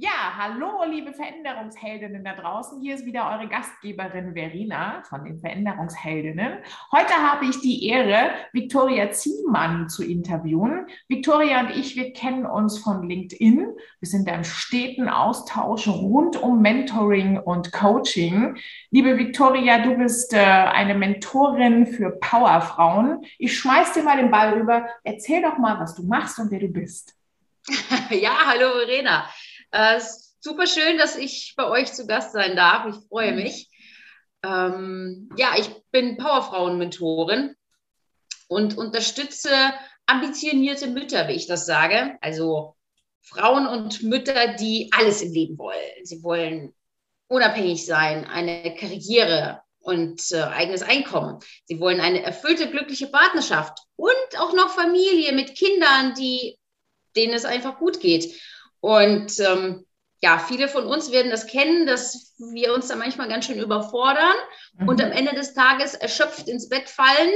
Ja, hallo, liebe Veränderungsheldinnen da draußen. Hier ist wieder eure Gastgeberin Verena von den Veränderungsheldinnen. Heute habe ich die Ehre, Viktoria Ziemann zu interviewen. Viktoria und ich, wir kennen uns von LinkedIn. Wir sind da im steten Austausch rund um Mentoring und Coaching. Liebe Viktoria, du bist äh, eine Mentorin für Powerfrauen. Ich schmeiß dir mal den Ball rüber. Erzähl doch mal, was du machst und wer du bist. ja, hallo Verena. Äh, super schön, dass ich bei euch zu Gast sein darf. Ich freue mhm. mich. Ähm, ja, ich bin Powerfrauen-Mentorin und unterstütze ambitionierte Mütter, wie ich das sage. Also Frauen und Mütter, die alles im Leben wollen. Sie wollen unabhängig sein, eine Karriere und äh, eigenes Einkommen. Sie wollen eine erfüllte, glückliche Partnerschaft und auch noch Familie mit Kindern, die, denen es einfach gut geht. Und ähm, ja, viele von uns werden das kennen, dass wir uns da manchmal ganz schön überfordern mhm. und am Ende des Tages erschöpft ins Bett fallen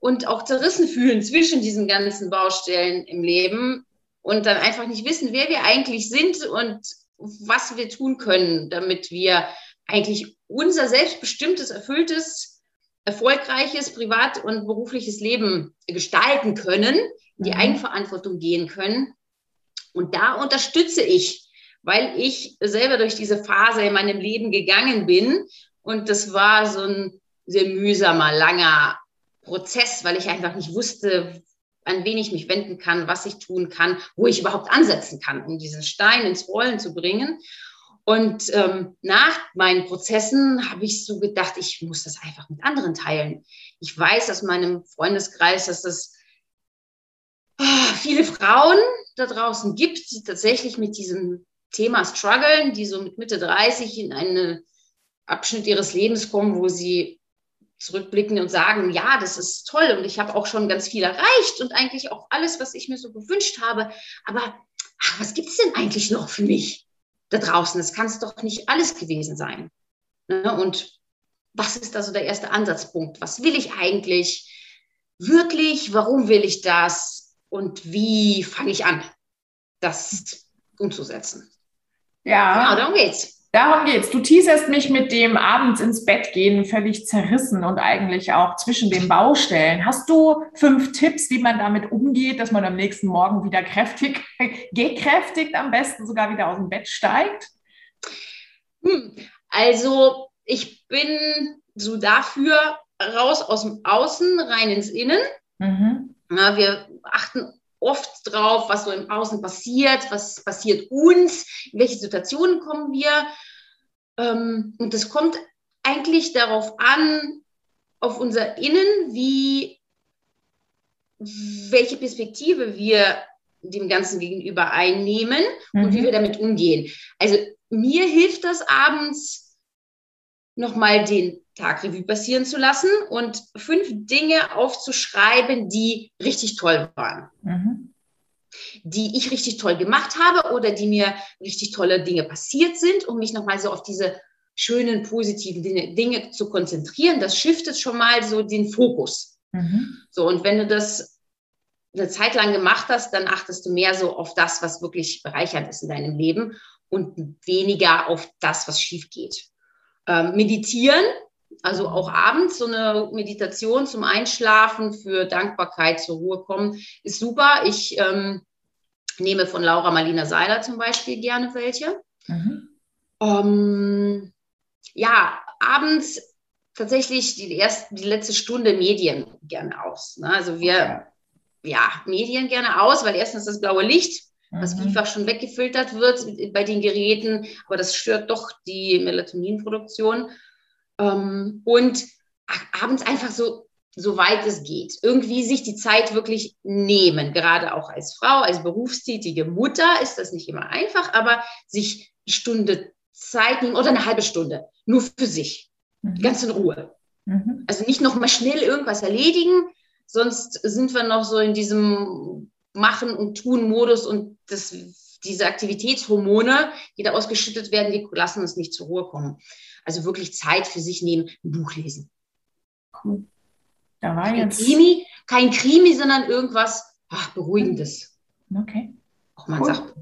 und auch zerrissen fühlen zwischen diesen ganzen Baustellen im Leben und dann einfach nicht wissen, wer wir eigentlich sind und was wir tun können, damit wir eigentlich unser selbstbestimmtes, erfülltes, erfolgreiches privat- und berufliches Leben gestalten können, in die mhm. Eigenverantwortung gehen können und da unterstütze ich, weil ich selber durch diese Phase in meinem Leben gegangen bin. Und das war so ein sehr mühsamer, langer Prozess, weil ich einfach nicht wusste, an wen ich mich wenden kann, was ich tun kann, wo ich überhaupt ansetzen kann, um diesen Stein ins Rollen zu bringen. Und ähm, nach meinen Prozessen habe ich so gedacht, ich muss das einfach mit anderen teilen. Ich weiß aus meinem Freundeskreis, dass das viele Frauen da draußen gibt, die tatsächlich mit diesem Thema strugglen, die so mit Mitte 30 in einen Abschnitt ihres Lebens kommen, wo sie zurückblicken und sagen, ja, das ist toll und ich habe auch schon ganz viel erreicht und eigentlich auch alles, was ich mir so gewünscht habe. Aber ach, was gibt es denn eigentlich noch für mich da draußen? Das kann es doch nicht alles gewesen sein. Ne? Und was ist da so der erste Ansatzpunkt? Was will ich eigentlich wirklich? Warum will ich das? Und wie fange ich an, das umzusetzen. Ja. Genau, darum geht's. Darum geht's. Du teaserst mich mit dem abends ins Bett gehen völlig zerrissen und eigentlich auch zwischen den Baustellen. Hast du fünf Tipps, wie man damit umgeht, dass man am nächsten Morgen wieder kräftig, gekräftigt am besten sogar wieder aus dem Bett steigt? Hm. Also ich bin so dafür raus aus dem Außen, rein ins Innen. Mhm. Ja, wir achten oft drauf, was so im Außen passiert, was passiert uns, in welche Situationen kommen wir. Ähm, und das kommt eigentlich darauf an, auf unser Innen, wie, welche Perspektive wir dem Ganzen gegenüber einnehmen mhm. und wie mhm. wir damit umgehen. Also mir hilft das abends nochmal den Tag Revue passieren zu lassen und fünf Dinge aufzuschreiben, die richtig toll waren. Mhm. Die ich richtig toll gemacht habe oder die mir richtig tolle Dinge passiert sind, um mich nochmal so auf diese schönen, positiven Dinge, Dinge, zu konzentrieren. Das shiftet schon mal so den Fokus. Mhm. So, und wenn du das eine Zeit lang gemacht hast, dann achtest du mehr so auf das, was wirklich bereichernd ist in deinem Leben und weniger auf das, was schief geht. Ähm, meditieren also auch abends so eine Meditation zum Einschlafen für Dankbarkeit zur Ruhe kommen ist super. Ich ähm, nehme von Laura Marlina Seiler zum Beispiel gerne welche. Mhm. Ähm, ja, abends tatsächlich die, erste, die letzte Stunde Medien gerne aus. Ne? Also wir, okay. ja, Medien gerne aus, weil erstens das blaue Licht, was mhm. vielfach schon weggefiltert wird bei den Geräten, aber das stört doch die Melatoninproduktion. Ähm, und abends einfach so, so weit es geht, irgendwie sich die Zeit wirklich nehmen. Gerade auch als Frau, als berufstätige Mutter ist das nicht immer einfach, aber sich eine Stunde Zeit nehmen oder eine halbe Stunde nur für sich, mhm. ganz in Ruhe. Mhm. Also nicht noch mal schnell irgendwas erledigen, sonst sind wir noch so in diesem Machen und Tun Modus und das, diese Aktivitätshormone, die da ausgeschüttet werden, die lassen uns nicht zur Ruhe kommen. Also wirklich Zeit für sich nehmen, ein Buch lesen. Cool. Da war kein jetzt. Krimi, kein Krimi, sondern irgendwas ach, Beruhigendes. Okay. Auch man cool. sagt.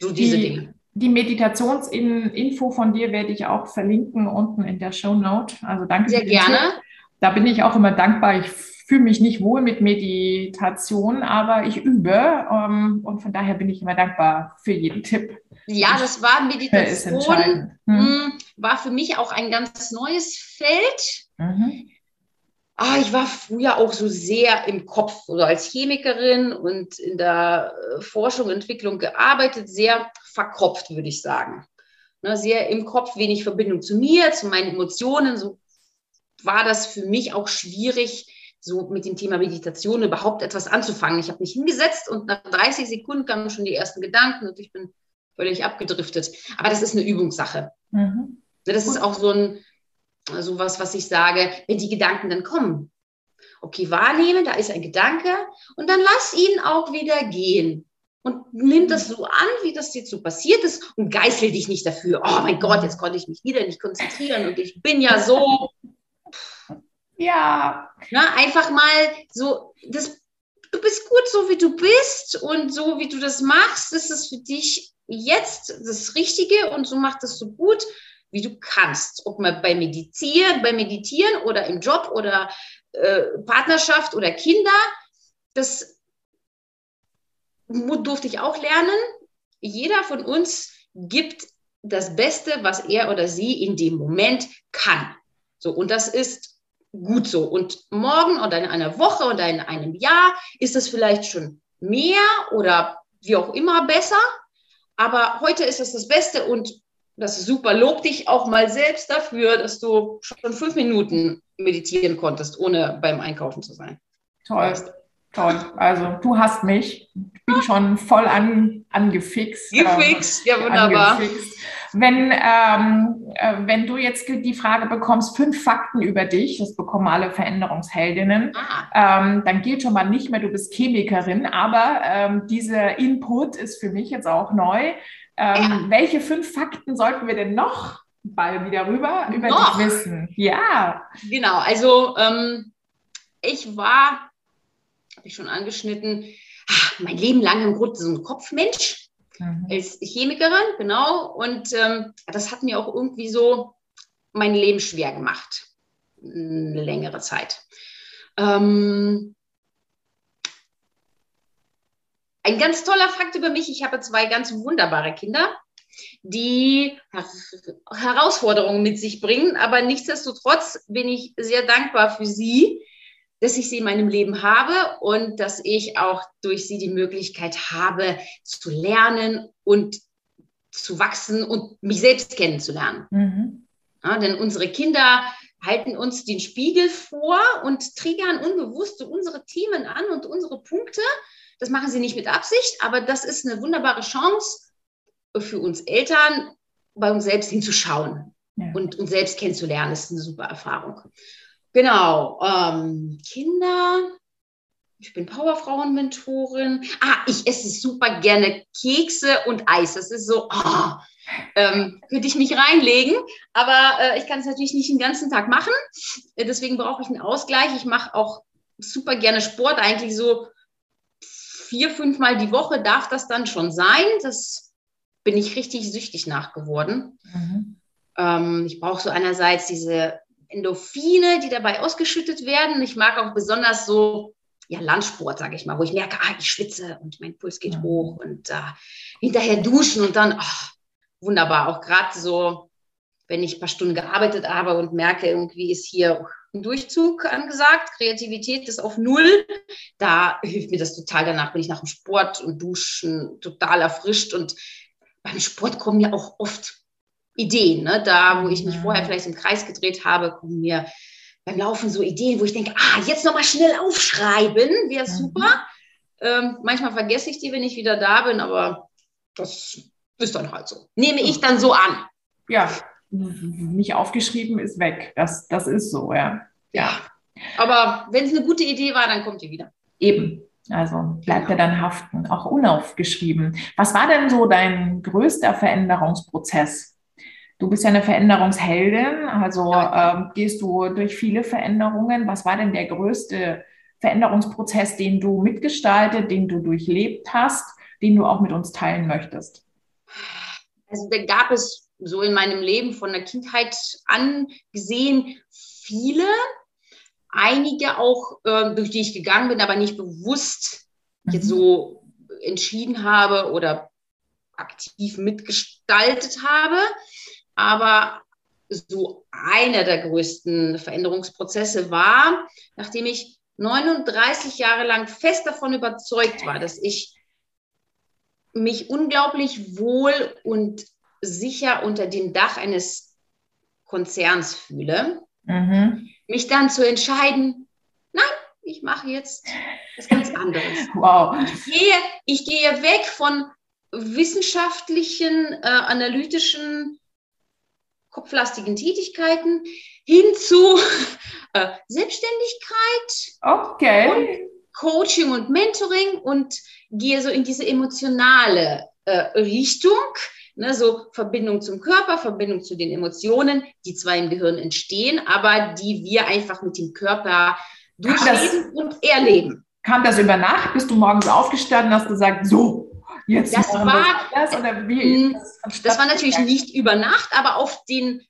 So diese wie, Dinge. die Meditationsinfo von dir werde ich auch verlinken unten in der Show Note. Also danke. Sehr gerne. Tipp. Da bin ich auch immer dankbar. Ich fühle mich nicht wohl mit Meditation, aber ich übe ähm, und von daher bin ich immer dankbar für jeden Tipp. Ja, das war Meditation, hm. war für mich auch ein ganz neues Feld. Mhm. Ah, ich war früher auch so sehr im Kopf, oder als Chemikerin und in der äh, Forschung und Entwicklung gearbeitet, sehr verkopft, würde ich sagen. Ne, sehr im Kopf, wenig Verbindung zu mir, zu meinen Emotionen. So war das für mich auch schwierig, so mit dem Thema Meditation überhaupt etwas anzufangen. Ich habe mich hingesetzt und nach 30 Sekunden kamen schon die ersten Gedanken und ich bin völlig abgedriftet. Aber das ist eine Übungssache. Mhm. Das ist auch so ein so was, was ich sage, wenn die Gedanken dann kommen. Okay, wahrnehmen, da ist ein Gedanke und dann lass ihn auch wieder gehen. Und nimm das so an, wie das jetzt so passiert ist und geißel dich nicht dafür. Oh mein Gott, jetzt konnte ich mich wieder nicht konzentrieren und ich bin ja so ja. Na, einfach mal so, das, du bist gut so, wie du bist und so, wie du das machst, ist es für dich jetzt das Richtige und so macht das so gut, wie du kannst. Ob man bei Meditieren, bei Meditieren oder im Job oder äh, Partnerschaft oder Kinder, das durfte ich auch lernen. Jeder von uns gibt das Beste, was er oder sie in dem Moment kann. So, und das ist gut so. Und morgen oder in einer Woche oder in einem Jahr ist es vielleicht schon mehr oder wie auch immer besser. Aber heute ist es das Beste und das ist super. Lob dich auch mal selbst dafür, dass du schon fünf Minuten meditieren konntest, ohne beim Einkaufen zu sein. Toll. Toll. Also du hast mich. Ich bin schon voll an, angefixt. Gefixt, ähm, ja wunderbar. Angefixt. Wenn, ähm, äh, wenn du jetzt die Frage bekommst, fünf Fakten über dich, das bekommen alle Veränderungsheldinnen, ah. ähm, dann gilt schon mal nicht mehr, du bist Chemikerin, aber ähm, dieser Input ist für mich jetzt auch neu. Ähm, ja. Welche fünf Fakten sollten wir denn noch bald wieder rüber über noch? dich wissen? Ja. Genau, also ähm, ich war, habe ich schon angeschnitten, ach, mein Leben lang im Grunde so ein Kopfmensch mhm. als Chemikerin, genau. Und ähm, das hat mir auch irgendwie so mein Leben schwer gemacht. Eine längere Zeit. Ähm, ein ganz toller Fakt über mich, ich habe zwei ganz wunderbare Kinder, die Herausforderungen mit sich bringen, aber nichtsdestotrotz bin ich sehr dankbar für sie, dass ich sie in meinem Leben habe und dass ich auch durch sie die Möglichkeit habe, zu lernen und zu wachsen und mich selbst kennenzulernen. Mhm. Ja, denn unsere Kinder halten uns den Spiegel vor und triggern unbewusst unsere Themen an und unsere Punkte. Das machen sie nicht mit Absicht, aber das ist eine wunderbare Chance für uns Eltern, bei uns selbst hinzuschauen ja. und uns selbst kennenzulernen. Das ist eine super Erfahrung. Genau. Ähm, Kinder. Ich bin Powerfrauen-Mentorin. Ah, ich esse super gerne Kekse und Eis. Das ist so, oh, ähm, könnte ich mich reinlegen. Aber äh, ich kann es natürlich nicht den ganzen Tag machen. Äh, deswegen brauche ich einen Ausgleich. Ich mache auch super gerne Sport. Eigentlich so vier, fünf Mal die Woche darf das dann schon sein. Das bin ich richtig süchtig nachgeworden. Mhm. Ähm, ich brauche so einerseits diese Endorphine, die dabei ausgeschüttet werden. Ich mag auch besonders so ja, Landsport, sage ich mal, wo ich merke, ah, ich schwitze und mein Puls geht ja. hoch und äh, hinterher duschen und dann, ach, wunderbar, auch gerade so, wenn ich ein paar Stunden gearbeitet habe und merke, irgendwie ist hier ein Durchzug angesagt, Kreativität ist auf Null, da hilft mir das total. Danach bin ich nach dem Sport und Duschen total erfrischt und beim Sport kommen ja auch oft Ideen. Ne? Da, wo ich mich vorher vielleicht im Kreis gedreht habe, kommen mir beim Laufen so Ideen, wo ich denke, ah, jetzt nochmal schnell aufschreiben, wäre mhm. super. Ähm, manchmal vergesse ich die, wenn ich wieder da bin, aber das ist dann halt so. Nehme ich dann so an. Ja, nicht aufgeschrieben ist weg. Das, das ist so, ja. Ja. Aber wenn es eine gute Idee war, dann kommt die wieder. Eben. Also bleibt genau. er dann haften, auch unaufgeschrieben. Was war denn so dein größter Veränderungsprozess? Du bist ja eine Veränderungsheldin, also ähm, gehst du durch viele Veränderungen. Was war denn der größte Veränderungsprozess, den du mitgestaltet, den du durchlebt hast, den du auch mit uns teilen möchtest? Also da gab es so in meinem Leben von der Kindheit an gesehen viele, einige auch, äh, durch die ich gegangen bin, aber nicht bewusst jetzt mhm. so entschieden habe oder aktiv mitgestaltet habe. Aber so einer der größten Veränderungsprozesse war, nachdem ich 39 Jahre lang fest davon überzeugt war, dass ich mich unglaublich wohl und sicher unter dem Dach eines Konzerns fühle, mhm. mich dann zu entscheiden, nein, ich mache jetzt was ganz anderes. Wow. Ich gehe, ich gehe weg von wissenschaftlichen, äh, analytischen, kopflastigen Tätigkeiten hin zu äh, Selbstständigkeit. Okay. Und Coaching und Mentoring und gehe so in diese emotionale äh, Richtung, ne, so Verbindung zum Körper, Verbindung zu den Emotionen, die zwar im Gehirn entstehen, aber die wir einfach mit dem Körper durchleben und erleben. Kam das über Nacht? Bist du morgens aufgestanden, hast gesagt, so, jetzt das war, das, oder wie? Das, das war natürlich nicht über Nacht, aber auf den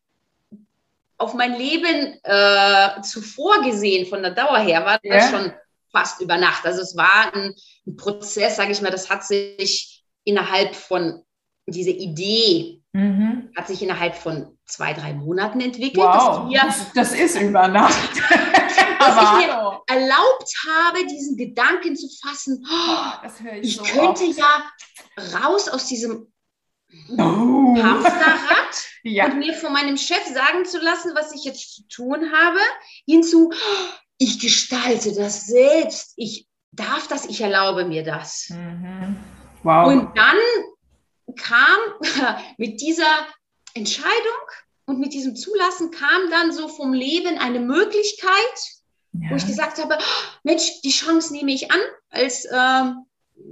auf mein Leben äh, zuvor gesehen, von der Dauer her, war ja. das schon fast über Nacht. Also es war ein, ein Prozess, sage ich mal, das hat sich innerhalb von, diese Idee mhm. hat sich innerhalb von zwei, drei Monaten entwickelt. Wow, das, das, ist über Nacht. dass ich mir erlaubt habe, diesen Gedanken zu fassen, oh, ich, ich so könnte oft. ja raus aus diesem oh. Hamsterrad ja. und mir von meinem Chef sagen zu lassen, was ich jetzt zu tun habe, hinzu, ich gestalte das selbst, ich darf das, ich erlaube mir das. Mhm. Wow. Und dann kam mit dieser Entscheidung und mit diesem Zulassen kam dann so vom Leben eine Möglichkeit, ja. wo ich gesagt habe, Mensch, die Chance nehme ich an, als äh,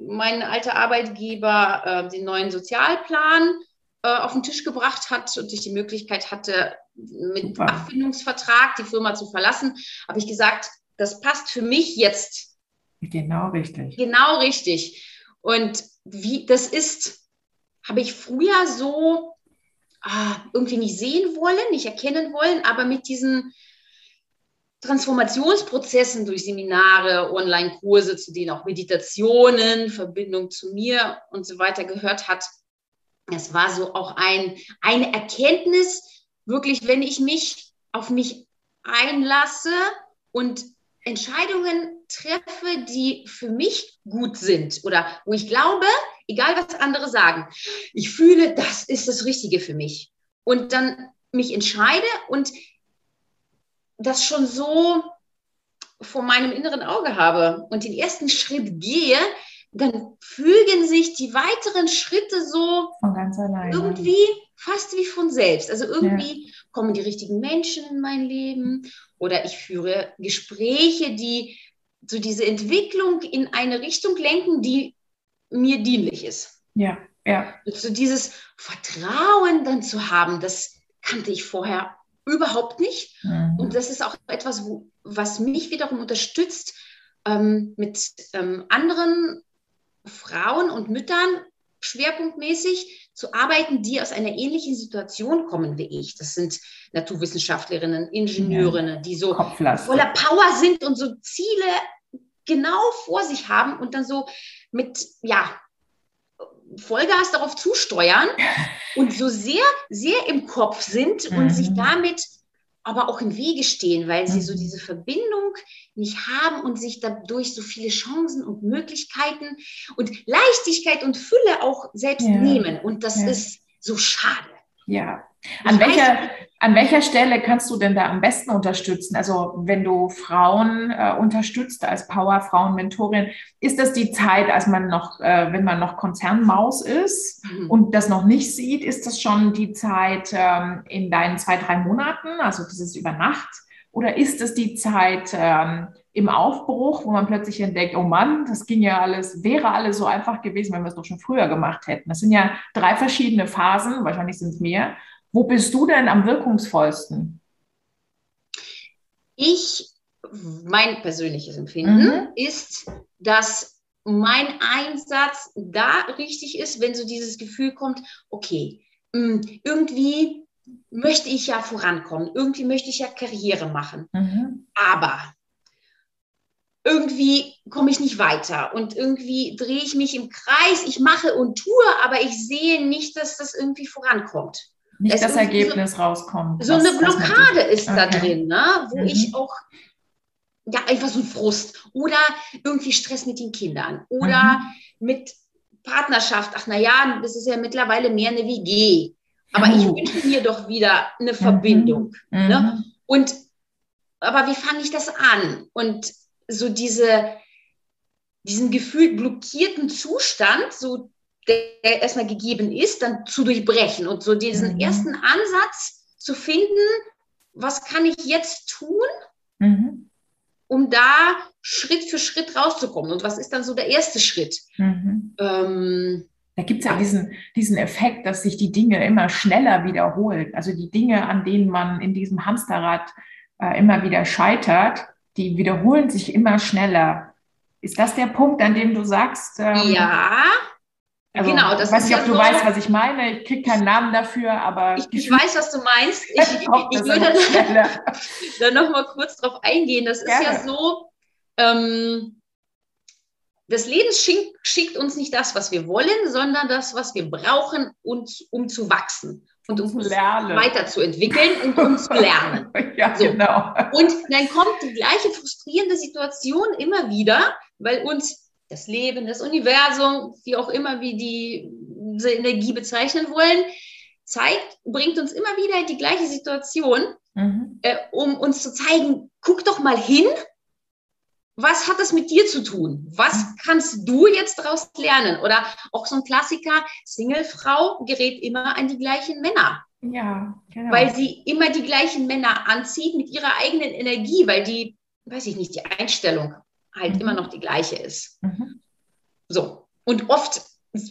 mein alter Arbeitgeber äh, den neuen Sozialplan äh, auf den Tisch gebracht hat und ich die Möglichkeit hatte, mit Super. Abfindungsvertrag die Firma zu verlassen, habe ich gesagt, das passt für mich jetzt. Genau richtig. Genau richtig. Und wie das ist, habe ich früher so ah, irgendwie nicht sehen wollen, nicht erkennen wollen, aber mit diesen Transformationsprozessen durch Seminare, Online-Kurse, zu denen auch Meditationen, Verbindung zu mir und so weiter gehört hat. Es war so auch ein, eine Erkenntnis, wirklich, wenn ich mich auf mich einlasse und Entscheidungen treffe, die für mich gut sind oder wo ich glaube, egal was andere sagen, ich fühle, das ist das Richtige für mich. Und dann mich entscheide und das schon so vor meinem inneren Auge habe und den ersten Schritt gehe, dann fügen sich die weiteren Schritte so irgendwie fast wie von selbst. Also irgendwie ja. kommen die richtigen Menschen in mein Leben oder ich führe Gespräche, die so diese Entwicklung in eine Richtung lenken, die mir dienlich ist. Ja, ja. so dieses Vertrauen dann zu haben, das kannte ich vorher überhaupt nicht. Mhm. Und das ist auch etwas, wo, was mich wiederum unterstützt, ähm, mit ähm, anderen Frauen und Müttern schwerpunktmäßig zu arbeiten, die aus einer ähnlichen Situation kommen wie ich. Das sind Naturwissenschaftlerinnen, Ingenieurinnen, die so voller Power sind und so Ziele genau vor sich haben und dann so mit, ja, Vollgas darauf zusteuern und so sehr, sehr im Kopf sind und mhm. sich damit aber auch im Wege stehen, weil sie so mhm. diese Verbindung nicht haben und sich dadurch so viele Chancen und Möglichkeiten und Leichtigkeit und Fülle auch selbst ja. nehmen. Und das ja. ist so schade. Ja. An welcher, an welcher Stelle kannst du denn da am besten unterstützen? Also wenn du Frauen äh, unterstützt als Powerfrauen-Mentorin, ist das die Zeit, als man noch, äh, wenn man noch Konzernmaus ist mhm. und das noch nicht sieht, ist das schon die Zeit ähm, in deinen zwei, drei Monaten? Also das ist über Nacht? Oder ist es die Zeit ähm, im Aufbruch, wo man plötzlich entdeckt, oh Mann, das ging ja alles, wäre alles so einfach gewesen, wenn wir es doch schon früher gemacht hätten. Das sind ja drei verschiedene Phasen, wahrscheinlich sind es mehr. Wo bist du denn am wirkungsvollsten? Ich, mein persönliches Empfinden mhm. ist, dass mein Einsatz da richtig ist, wenn so dieses Gefühl kommt, okay, mh, irgendwie möchte ich ja vorankommen, irgendwie möchte ich ja Karriere machen. Mhm. Aber irgendwie komme ich nicht weiter und irgendwie drehe ich mich im Kreis, ich mache und tue, aber ich sehe nicht, dass das irgendwie vorankommt. Nicht das, das Ergebnis so, rauskommt. So eine Blockade ist okay. da drin, ne? wo mhm. ich auch ja, einfach so ein Frust oder irgendwie Stress mit den Kindern oder mhm. mit Partnerschaft. Ach, naja, das ist ja mittlerweile mehr eine WG. Aber oh. ich wünsche mir doch wieder eine Verbindung. Mhm. Ne? Mhm. Und, aber wie fange ich das an? Und so diese, diesen gefühlt blockierten Zustand, so der erstmal gegeben ist, dann zu durchbrechen und so diesen mhm. ersten Ansatz zu finden, was kann ich jetzt tun, mhm. um da Schritt für Schritt rauszukommen. Und was ist dann so der erste Schritt? Mhm. Ähm, da gibt es ja diesen, diesen Effekt, dass sich die Dinge immer schneller wiederholen. Also die Dinge, an denen man in diesem Hamsterrad äh, immer wieder scheitert, die wiederholen sich immer schneller. Ist das der Punkt, an dem du sagst? Ähm, ja, also, genau. Das ich weiß nicht, ob ja du so, weißt, was ich meine. Ich kriege keinen Namen dafür, aber. Ich, ich weiß, was du meinst. Ich, ich, ich würde da noch mal kurz drauf eingehen. Das Gerne. ist ja so, ähm, das Leben schickt, schickt, uns nicht das, was wir wollen, sondern das, was wir brauchen, uns, um zu wachsen und uns lernen. weiterzuentwickeln und um zu lernen. ja, so. genau. Und dann kommt die gleiche frustrierende Situation immer wieder, weil uns das Leben, das Universum, wie auch immer wir die, diese Energie bezeichnen wollen, zeigt, bringt uns immer wieder die gleiche Situation, mhm. äh, um uns zu zeigen, guck doch mal hin, was hat das mit dir zu tun? Was mhm. kannst du jetzt daraus lernen? Oder auch so ein Klassiker, Singlefrau gerät immer an die gleichen Männer. Ja, genau. Weil sie immer die gleichen Männer anzieht mit ihrer eigenen Energie, weil die, weiß ich nicht, die Einstellung halt mhm. immer noch die gleiche ist. Mhm. So. Und oft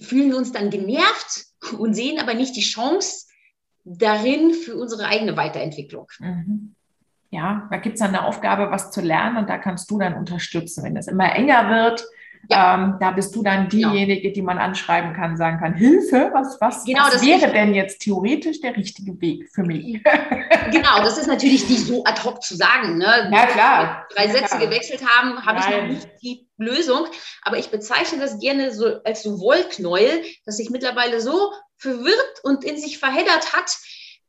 fühlen wir uns dann genervt und sehen aber nicht die Chance darin für unsere eigene Weiterentwicklung. Mhm ja, da gibt es dann eine Aufgabe, was zu lernen und da kannst du dann unterstützen. Wenn es immer enger wird, ja. ähm, da bist du dann genau. diejenige, genau. die man anschreiben kann, sagen kann, Hilfe, was, was, genau, was wäre denn jetzt theoretisch der richtige Weg für mich? Genau, das ist natürlich nicht so ad hoc zu sagen. Ne? Ja, klar. Wenn wir drei ja, Sätze klar. gewechselt haben, habe ich noch nicht die Lösung. Aber ich bezeichne das gerne so als so Wollknäuel, das sich mittlerweile so verwirrt und in sich verheddert hat,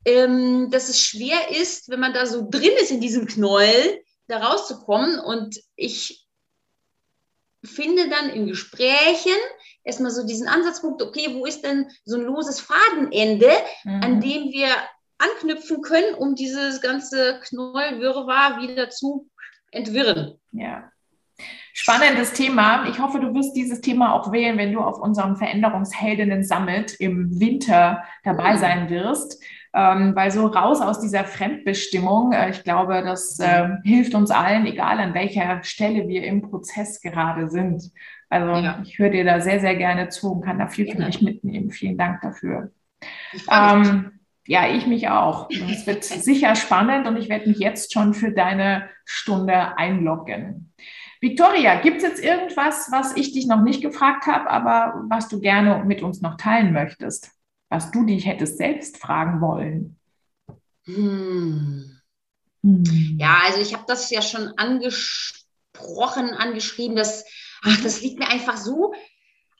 ähm, dass es schwer ist, wenn man da so drin ist in diesem Knäuel, da rauszukommen. Und ich finde dann in Gesprächen erstmal so diesen Ansatzpunkt, okay, wo ist denn so ein loses Fadenende, mhm. an dem wir anknüpfen können, um dieses ganze Knäuelwirrwarr wieder zu entwirren. Ja. Spannendes Thema. Ich hoffe, du wirst dieses Thema auch wählen, wenn du auf unserem Veränderungsheldinnen Summit im Winter dabei mhm. sein wirst ähm, weil so raus aus dieser Fremdbestimmung, äh, ich glaube, das äh, hilft uns allen, egal an welcher Stelle wir im Prozess gerade sind. Also ja. ich höre dir da sehr, sehr gerne zu und kann da viel für mich mitnehmen. Vielen Dank dafür. Ähm, ja, ich mich auch. Es wird sicher spannend und ich werde mich jetzt schon für deine Stunde einloggen. Victoria, gibt es jetzt irgendwas, was ich dich noch nicht gefragt habe, aber was du gerne mit uns noch teilen möchtest? Was du dich hättest selbst fragen wollen? Hm. Hm. Ja, also ich habe das ja schon angesprochen, angeschrieben, dass, ach, das liegt mir einfach so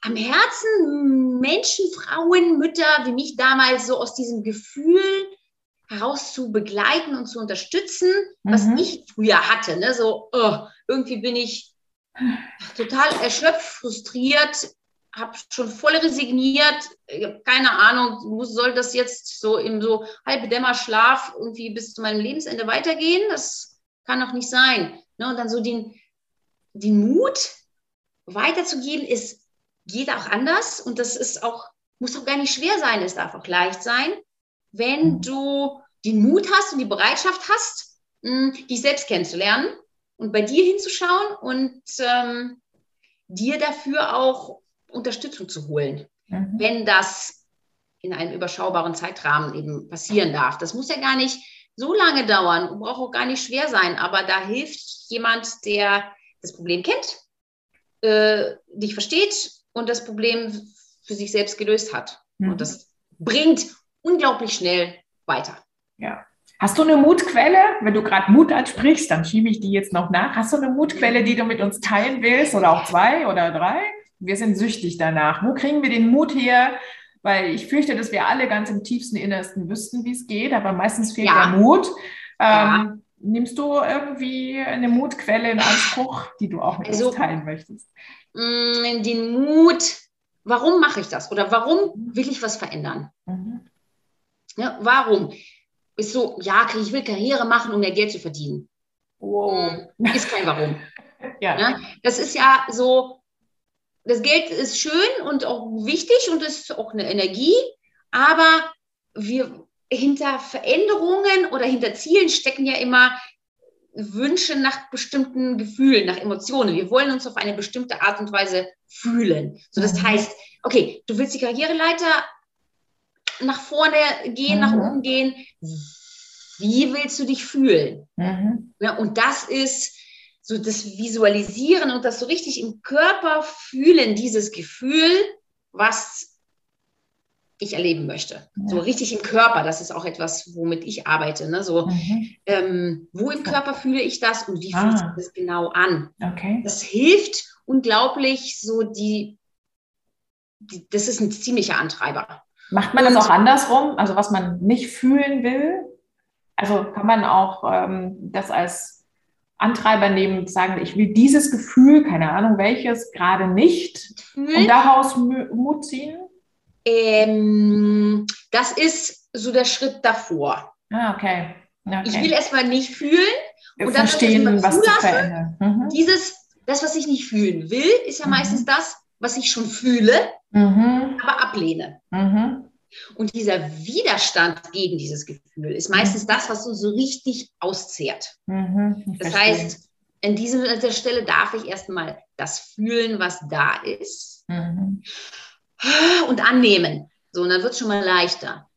am Herzen, Menschen, Frauen, Mütter wie mich damals so aus diesem Gefühl heraus zu begleiten und zu unterstützen, was mhm. ich früher hatte. Ne? So, oh, irgendwie bin ich total erschöpft, frustriert, habe schon voll resigniert. Keine Ahnung, soll das jetzt so im so Halbdämmerschlaf irgendwie bis zu meinem Lebensende weitergehen? Das kann doch nicht sein. Ne? Und dann so den, den Mut weiterzugehen, ist, geht auch anders und das ist auch, muss auch gar nicht schwer sein, es darf auch leicht sein, wenn mhm. du den Mut hast und die Bereitschaft hast, hm, dich selbst kennenzulernen und bei dir hinzuschauen und ähm, dir dafür auch Unterstützung zu holen, mhm. wenn das in einem überschaubaren Zeitrahmen eben passieren darf. Das muss ja gar nicht so lange dauern, braucht auch gar nicht schwer sein, aber da hilft jemand, der das Problem kennt, äh, dich versteht und das Problem für sich selbst gelöst hat. Mhm. Und das bringt unglaublich schnell weiter. Ja. Hast du eine Mutquelle? Wenn du gerade Mut ansprichst, dann schiebe ich die jetzt noch nach. Hast du eine Mutquelle, die du mit uns teilen willst oder auch zwei oder drei? Wir sind süchtig danach. Wo kriegen wir den Mut her? Weil ich fürchte, dass wir alle ganz im tiefsten Innersten wüssten, wie es geht, aber meistens fehlt ja. der Mut. Ähm, ja. Nimmst du irgendwie eine Mutquelle in Anspruch, die du auch mit also, uns teilen möchtest? Mm, den Mut, warum mache ich das? Oder warum will ich was verändern? Mhm. Ja, warum? ist so, ja, ich will Karriere machen, um mehr Geld zu verdienen. Wow. Ist kein Warum. ja. ja. Das ist ja so, das Geld ist schön und auch wichtig und ist auch eine Energie, aber wir hinter Veränderungen oder hinter Zielen stecken ja immer Wünsche nach bestimmten Gefühlen, nach Emotionen. Wir wollen uns auf eine bestimmte Art und Weise fühlen. So, das mhm. heißt, okay, du willst die Karriereleiter nach vorne gehen, mhm. nach oben gehen. Wie willst du dich fühlen? Mhm. Ja, und das ist so das Visualisieren und das so richtig im Körper fühlen, dieses Gefühl, was ich erleben möchte. Ja. So richtig im Körper, das ist auch etwas, womit ich arbeite. Ne? So, mhm. ähm, wo im Körper fühle ich das und wie ah. fühlt sich das genau an? Okay. Das hilft unglaublich, so die, die, das ist ein ziemlicher Antreiber. Macht man das auch andersrum? Also was man nicht fühlen will? Also kann man auch ähm, das als Antreiber nehmen und sagen, ich will dieses Gefühl, keine Ahnung welches, gerade nicht und daraus Mut ziehen? Ähm, das ist so der Schritt davor. Ah, okay. okay. Ich will erstmal nicht fühlen und dann verstehen, was zu verändern. Mhm. Dieses, das, was ich nicht fühlen will, ist ja mhm. meistens das, was ich schon fühle mhm. aber ablehne. Mhm. Und dieser Widerstand gegen dieses Gefühl ist meistens das, was uns so richtig auszehrt. Mhm, das heißt, in dieser Stelle darf ich erstmal das fühlen, was da ist mhm. und annehmen. So, und dann wird es schon mal leichter.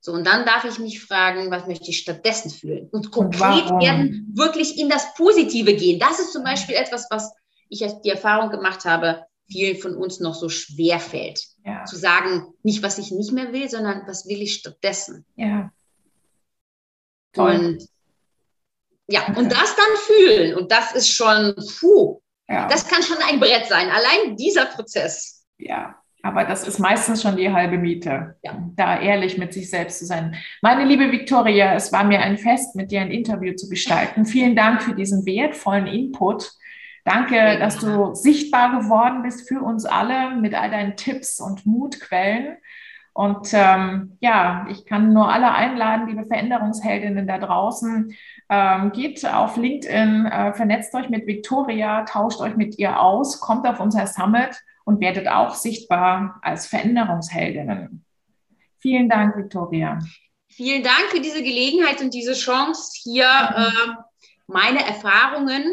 So, und dann darf ich mich fragen, was möchte ich stattdessen fühlen? Und konkret und werden, wirklich in das Positive gehen. Das ist zum Beispiel etwas, was ich die Erfahrung gemacht habe, vielen von uns noch so schwer fällt. Ja. Zu sagen, nicht was ich nicht mehr will, sondern was will ich stattdessen. Ja. Toll. Und ja, okay. und das dann fühlen. Und das ist schon, puh, ja. das kann schon ein Brett sein. Allein dieser Prozess. Ja, aber das ist meistens schon die halbe Miete, ja. da ehrlich mit sich selbst zu sein. Meine liebe Victoria, es war mir ein Fest, mit dir ein Interview zu gestalten. Vielen Dank für diesen wertvollen Input. Danke, dass du sichtbar geworden bist für uns alle mit all deinen Tipps und Mutquellen. Und ähm, ja, ich kann nur alle einladen, liebe Veränderungsheldinnen da draußen, ähm, geht auf LinkedIn, äh, vernetzt euch mit Victoria, tauscht euch mit ihr aus, kommt auf unser Summit und werdet auch sichtbar als Veränderungsheldinnen. Vielen Dank, Victoria. Vielen Dank für diese Gelegenheit und diese Chance, hier äh, meine Erfahrungen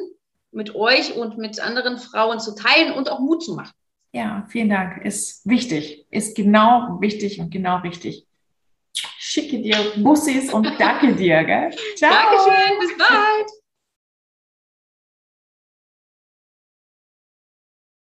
mit euch und mit anderen Frauen zu teilen und auch Mut zu machen. Ja, vielen Dank. Ist wichtig, ist genau wichtig und genau richtig. Schicke dir Bussis und danke dir. Gell? Ciao. Dankeschön, bis bald.